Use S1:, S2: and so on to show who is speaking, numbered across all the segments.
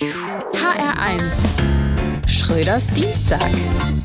S1: HR1 Schröders Dienstag.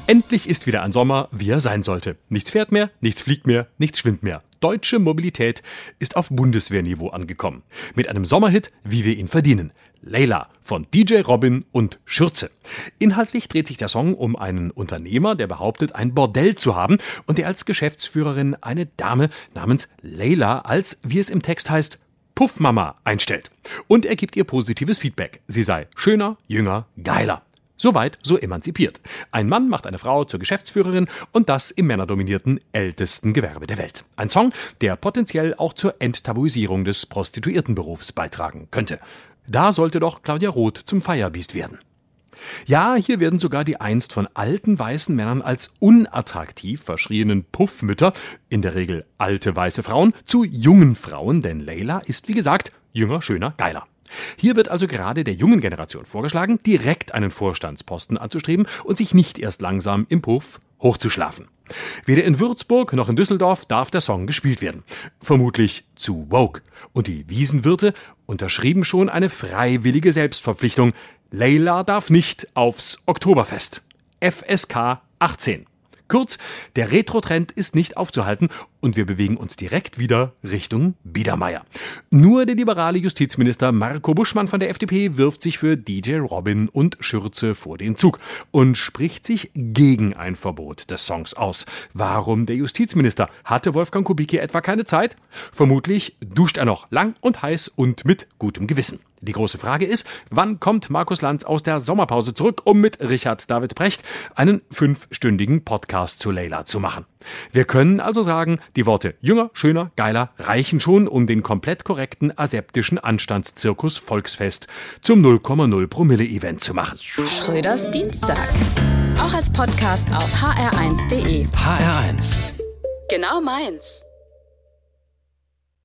S2: Endlich ist wieder ein Sommer, wie er sein sollte. Nichts fährt mehr, nichts fliegt mehr, nichts schwimmt mehr. Deutsche Mobilität ist auf Bundeswehrniveau angekommen. Mit einem Sommerhit, wie wir ihn verdienen. Layla von DJ Robin und Schürze. Inhaltlich dreht sich der Song um einen Unternehmer, der behauptet, ein Bordell zu haben und der als Geschäftsführerin eine Dame namens Layla als, wie es im Text heißt, Puffmama einstellt. Und er gibt ihr positives Feedback. Sie sei schöner, jünger, geiler. Soweit so emanzipiert. Ein Mann macht eine Frau zur Geschäftsführerin und das im männerdominierten ältesten Gewerbe der Welt. Ein Song, der potenziell auch zur Enttabuisierung des Prostituiertenberufs beitragen könnte. Da sollte doch Claudia Roth zum Feierbiest werden. Ja, hier werden sogar die einst von alten weißen Männern als unattraktiv verschrienen Puffmütter, in der Regel alte weiße Frauen, zu jungen Frauen, denn Leila ist wie gesagt jünger, schöner, geiler. Hier wird also gerade der jungen Generation vorgeschlagen, direkt einen Vorstandsposten anzustreben und sich nicht erst langsam im Puff hochzuschlafen. Weder in Würzburg noch in Düsseldorf darf der Song gespielt werden. Vermutlich zu woke. Und die Wiesenwirte unterschrieben schon eine freiwillige Selbstverpflichtung. Leila darf nicht aufs Oktoberfest. FSK 18. Kurz, der Retro-Trend ist nicht aufzuhalten und wir bewegen uns direkt wieder Richtung Biedermeier. Nur der liberale Justizminister Marco Buschmann von der FDP wirft sich für DJ Robin und Schürze vor den Zug und spricht sich gegen ein Verbot des Songs aus. Warum der Justizminister? Hatte Wolfgang Kubicki etwa keine Zeit? Vermutlich duscht er noch lang und heiß und mit gutem Gewissen. Die große Frage ist, wann kommt Markus Lanz aus der Sommerpause zurück, um mit Richard David Precht einen fünfstündigen Podcast zu Leila zu machen? Wir können also sagen, die Worte jünger, schöner, geiler reichen schon, um den komplett korrekten aseptischen Anstandszirkus Volksfest zum 0,0 Promille Event zu machen.
S1: Schröders Dienstag. Auch als Podcast auf hr1.de.
S2: HR1.
S1: Genau meins.